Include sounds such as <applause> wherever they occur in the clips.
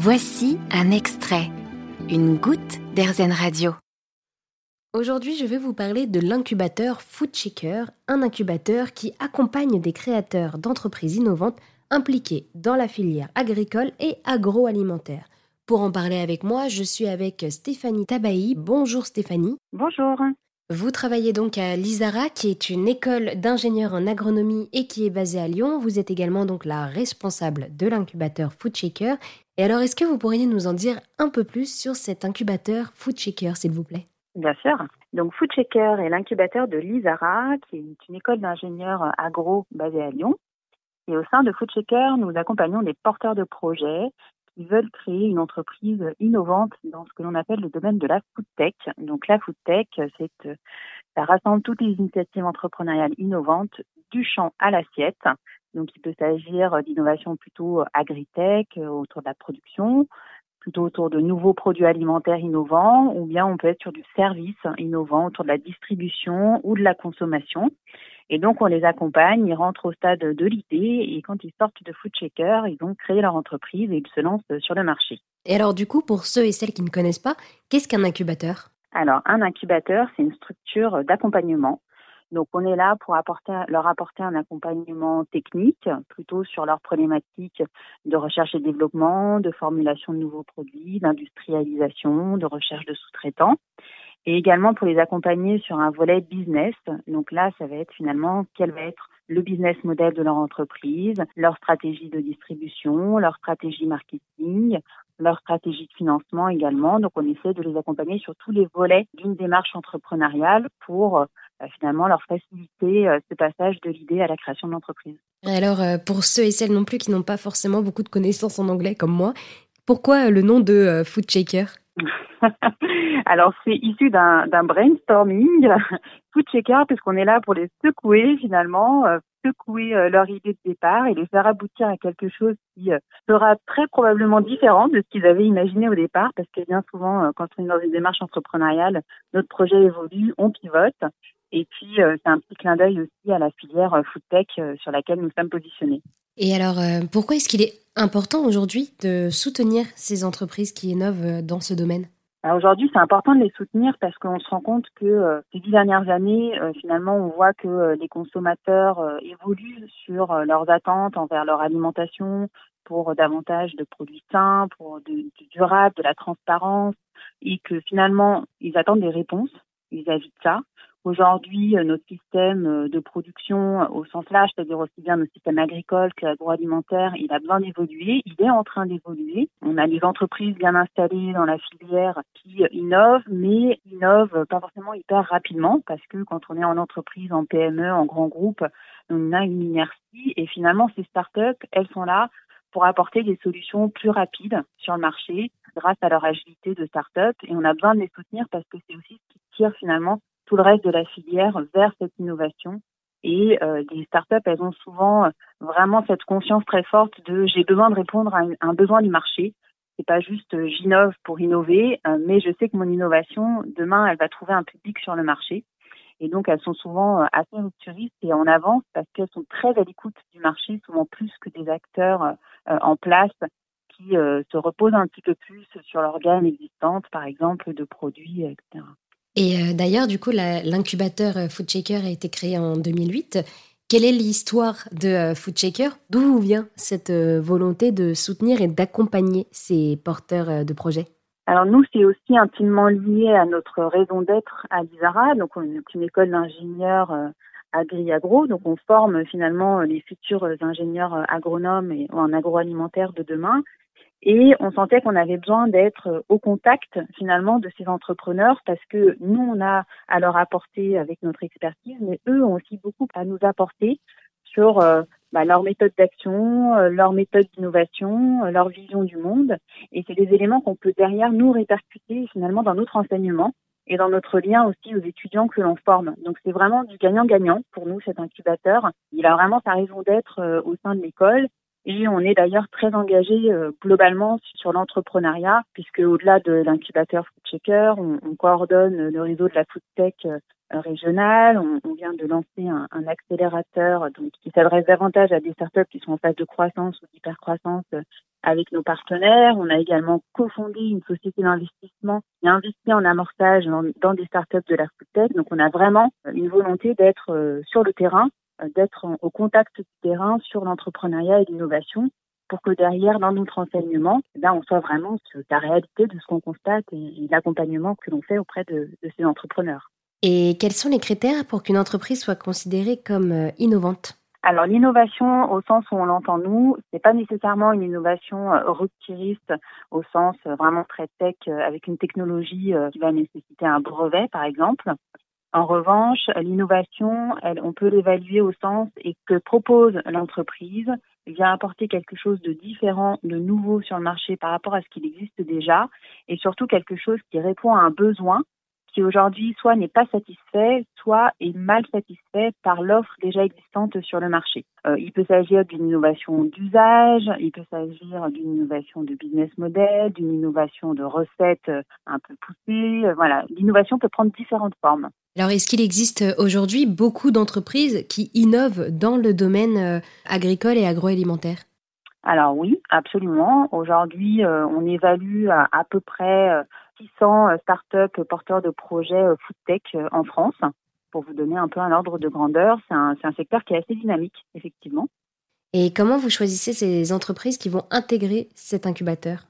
Voici un extrait, une goutte d'Airzen Radio. Aujourd'hui, je vais vous parler de l'incubateur Food un incubateur qui accompagne des créateurs d'entreprises innovantes impliqués dans la filière agricole et agroalimentaire. Pour en parler avec moi, je suis avec Stéphanie Tabahi. Bonjour Stéphanie. Bonjour. Vous travaillez donc à l'ISARA, qui est une école d'ingénieurs en agronomie et qui est basée à Lyon. Vous êtes également donc la responsable de l'incubateur Food Shaker. Et alors, est-ce que vous pourriez nous en dire un peu plus sur cet incubateur Food Shaker, s'il vous plaît? Bien sûr. Donc Food Shaker est l'incubateur de l'ISARA, qui est une école d'ingénieurs agro basée à Lyon. Et au sein de Food Shaker, nous accompagnons des porteurs de projets qui veulent créer une entreprise innovante dans ce que l'on appelle le domaine de la food tech. Donc la food tech, euh, ça rassemble toutes les initiatives entrepreneuriales innovantes du champ à l'assiette. Donc il peut s'agir d'innovation plutôt agritech euh, autour de la production, plutôt autour de nouveaux produits alimentaires innovants, ou bien on peut être sur du service innovant autour de la distribution ou de la consommation. Et donc, on les accompagne, ils rentrent au stade de l'idée et quand ils sortent de Food Shaker, ils vont créer leur entreprise et ils se lancent sur le marché. Et alors, du coup, pour ceux et celles qui ne connaissent pas, qu'est-ce qu'un incubateur? Alors, un incubateur, c'est une structure d'accompagnement. Donc, on est là pour apporter, leur apporter un accompagnement technique, plutôt sur leurs problématiques de recherche et développement, de formulation de nouveaux produits, d'industrialisation, de recherche de sous-traitants et également pour les accompagner sur un volet business. Donc là, ça va être finalement quel va être le business model de leur entreprise, leur stratégie de distribution, leur stratégie marketing, leur stratégie de financement également. Donc on essaie de les accompagner sur tous les volets d'une démarche entrepreneuriale pour finalement leur faciliter euh, ce passage de l'idée à la création de l'entreprise. Alors euh, pour ceux et celles non plus qui n'ont pas forcément beaucoup de connaissances en anglais comme moi, pourquoi le nom de Food Shaker? <laughs> Alors, c'est issu d'un brainstorming, <laughs> food checker, puisqu'on est là pour les secouer finalement, euh, secouer euh, leur idée de départ et les faire aboutir à quelque chose qui euh, sera très probablement différent de ce qu'ils avaient imaginé au départ, parce que bien souvent, quand on est dans une démarche entrepreneuriale, notre projet évolue, on pivote. Et puis, c'est un petit clin d'œil aussi à la filière food tech sur laquelle nous sommes positionnés. Et alors, pourquoi est-ce qu'il est important aujourd'hui de soutenir ces entreprises qui innovent dans ce domaine? Aujourd'hui, c'est important de les soutenir parce qu'on se rend compte que euh, ces dix dernières années, euh, finalement, on voit que euh, les consommateurs évoluent sur leurs attentes envers leur alimentation pour davantage de produits sains, pour du durable, de la transparence, et que finalement, ils attendent des réponses vis-à-vis de ça. Aujourd'hui, euh, notre système euh, de production euh, au sens large, c'est-à-dire aussi bien notre système agricole que l'agroalimentaire, il a besoin d'évoluer, il est en train d'évoluer. On a des entreprises bien installées dans la filière qui innovent, mais innovent pas forcément hyper rapidement parce que quand on est en entreprise, en PME, en grand groupe, on a une inertie et finalement ces startups, elles sont là pour apporter des solutions plus rapides sur le marché grâce à leur agilité de start-up et on a besoin de les soutenir parce que c'est aussi ce qui tire finalement tout le reste de la filière vers cette innovation. Et euh, les startups, elles ont souvent euh, vraiment cette conscience très forte de j'ai besoin de répondre à un, besoin du marché. C'est pas juste euh, j'innove pour innover, euh, mais je sais que mon innovation demain, elle va trouver un public sur le marché. Et donc, elles sont souvent assez rupturistes et en avance parce qu'elles sont très à l'écoute du marché, souvent plus que des acteurs en place qui se reposent un petit peu plus sur leur gamme existante, par exemple, de produits, etc. Et euh, d'ailleurs, du coup, l'incubateur euh, Food Shaker a été créé en 2008. Quelle est l'histoire de euh, Food Shaker? D'où vient cette volonté de soutenir et d'accompagner ces porteurs de projets? Alors nous, c'est aussi intimement lié à notre raison d'être à l'ISARA. Donc on est une école d'ingénieurs agri-agro. Donc on forme finalement les futurs ingénieurs agronomes et en agroalimentaire de demain. Et on sentait qu'on avait besoin d'être au contact finalement de ces entrepreneurs parce que nous, on a à leur apporter avec notre expertise, mais eux ont aussi beaucoup à nous apporter sur euh, bah, leur méthode d'action, euh, leur méthode d'innovation, euh, leur vision du monde. Et c'est des éléments qu'on peut derrière nous répercuter finalement dans notre enseignement et dans notre lien aussi aux étudiants que l'on forme. Donc c'est vraiment du gagnant-gagnant pour nous cet incubateur. Il a vraiment sa raison d'être au sein de l'école Et on est d'ailleurs très engagé globalement sur l'entrepreneuriat, puisque au-delà de l'incubateur Food Checker, on, on, coordonne le réseau de la food tech régional. On, on, vient de lancer un, accélérateur qui s'adresse davantage à des startups qui sont en phase de croissance ou d'hypercroissance avec nos partenaires. On a également cofondé une société d'investissement et investi en amorçage dans, dans des startups de la food tech. Donc on a vraiment une volonté d'être euh, sur le terrain, euh, d'être au contact du terrain sur l'entrepreneuriat et l'innovation pour que derrière, dans notre enseignement, eh ben, on soit vraiment sur la réalité de ce qu'on constate et, l'accompagnement que l'on fait auprès de, de ces entrepreneurs. Et quels sont les critères pour qu'une entreprise soit considérée comme euh, innovante? Alors l'innovation au sens où on l'entend nous, c'est pas nécessairement une innovation euh, rupturiste au sens euh, vraiment très tech avec une technologie qui va nécessiter un brevet par exemple. En revanche, l'innovation, on peut l'évaluer au sens et que propose l'entreprise vient apporter quelque chose de différent, de nouveau sur le marché par rapport à ce qu'il existe déjà et surtout quelque chose qui répond à un besoin qui aujourd'hui soit n'est pas satisfait, soit est mal satisfait par l'offre déjà existante sur le marché. Euh, il peut s'agir d'une innovation d'usage, il peut s'agir d'une innovation de business model, d'une innovation de recettes euh, un peu poussée. Euh, voilà, l'innovation peut prendre différentes formes. Alors, est-ce qu'il existe aujourd'hui beaucoup d'entreprises qui innovent dans le domaine agricole et agroalimentaire? Alors oui, absolument. Aujourd'hui, euh, on évalue à, à peu près 600 euh, startups porteurs de projets euh, food tech en France. Pour vous donner un peu un ordre de grandeur, c'est un, un secteur qui est assez dynamique, effectivement. Et comment vous choisissez ces entreprises qui vont intégrer cet incubateur?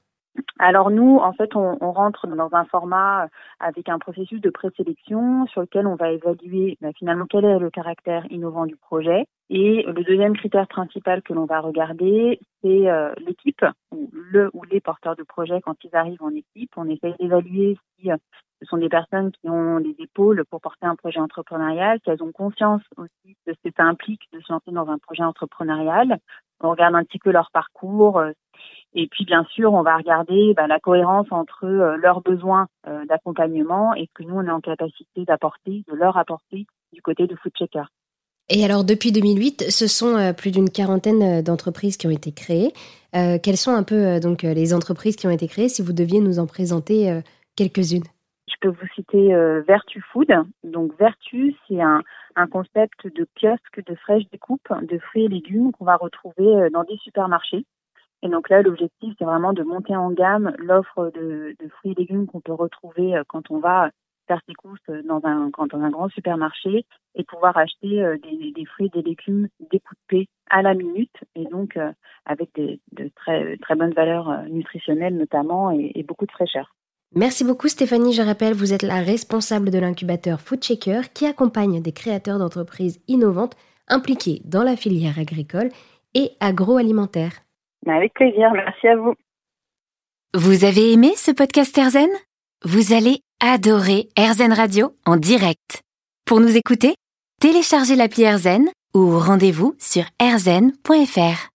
Alors nous, en fait, on, on, rentre dans un format avec un processus de présélection sur lequel on va évaluer bah, finalement quel est le caractère innovant du projet. Et le deuxième critère principal que l'on va regarder, c'est euh, l'équipe, ou le ou les porteurs de projet quand ils arrivent en équipe. On essaie d'évaluer si euh, ce sont des personnes qui ont des épaules pour porter un projet entrepreneurial, si elles ont conscience aussi de ce que ça implique de se lancer dans un projet entrepreneurial. On regarde un petit peu leur parcours, euh, et puis, bien sûr, on va regarder bah, la cohérence entre euh, leurs besoins euh, d'accompagnement et ce que nous, on est en capacité d'apporter, de leur apporter du côté de Food Checker. Et alors, depuis 2008, ce sont euh, plus d'une quarantaine d'entreprises qui ont été créées. quelles sont un peu donc les entreprises qui ont été créées, si vous deviez nous en présenter quelques-unes? Je peux vous citer Vertu Food. Donc, Vertu, c'est un, un concept de kiosque de fraîche découpe de fruits et légumes qu'on va retrouver dans des supermarchés. Et donc là, l'objectif, c'est vraiment de monter en gamme l'offre de, fruits et légumes qu'on peut retrouver euh, quand on va faire ses courses dans un, dans un grand supermarché et pouvoir acheter euh, des, fruits et des légumes découpés à la minute et donc euh, avec de très, très bonnes valeurs nutritionnelles notamment et, et beaucoup de fraîcheur. Merci beaucoup Stéphanie. Je rappelle, vous êtes la responsable de l'incubateur Food Checker qui accompagne des créateurs d'entreprises innovantes impliqués dans la filière agricole et agroalimentaire. Avec plaisir, merci à vous. Vous avez aimé ce podcast Erzen Vous allez adorer Erzen Radio en direct. Pour nous écouter, téléchargez l'appli Erzen ou rendez-vous sur erzen.fr.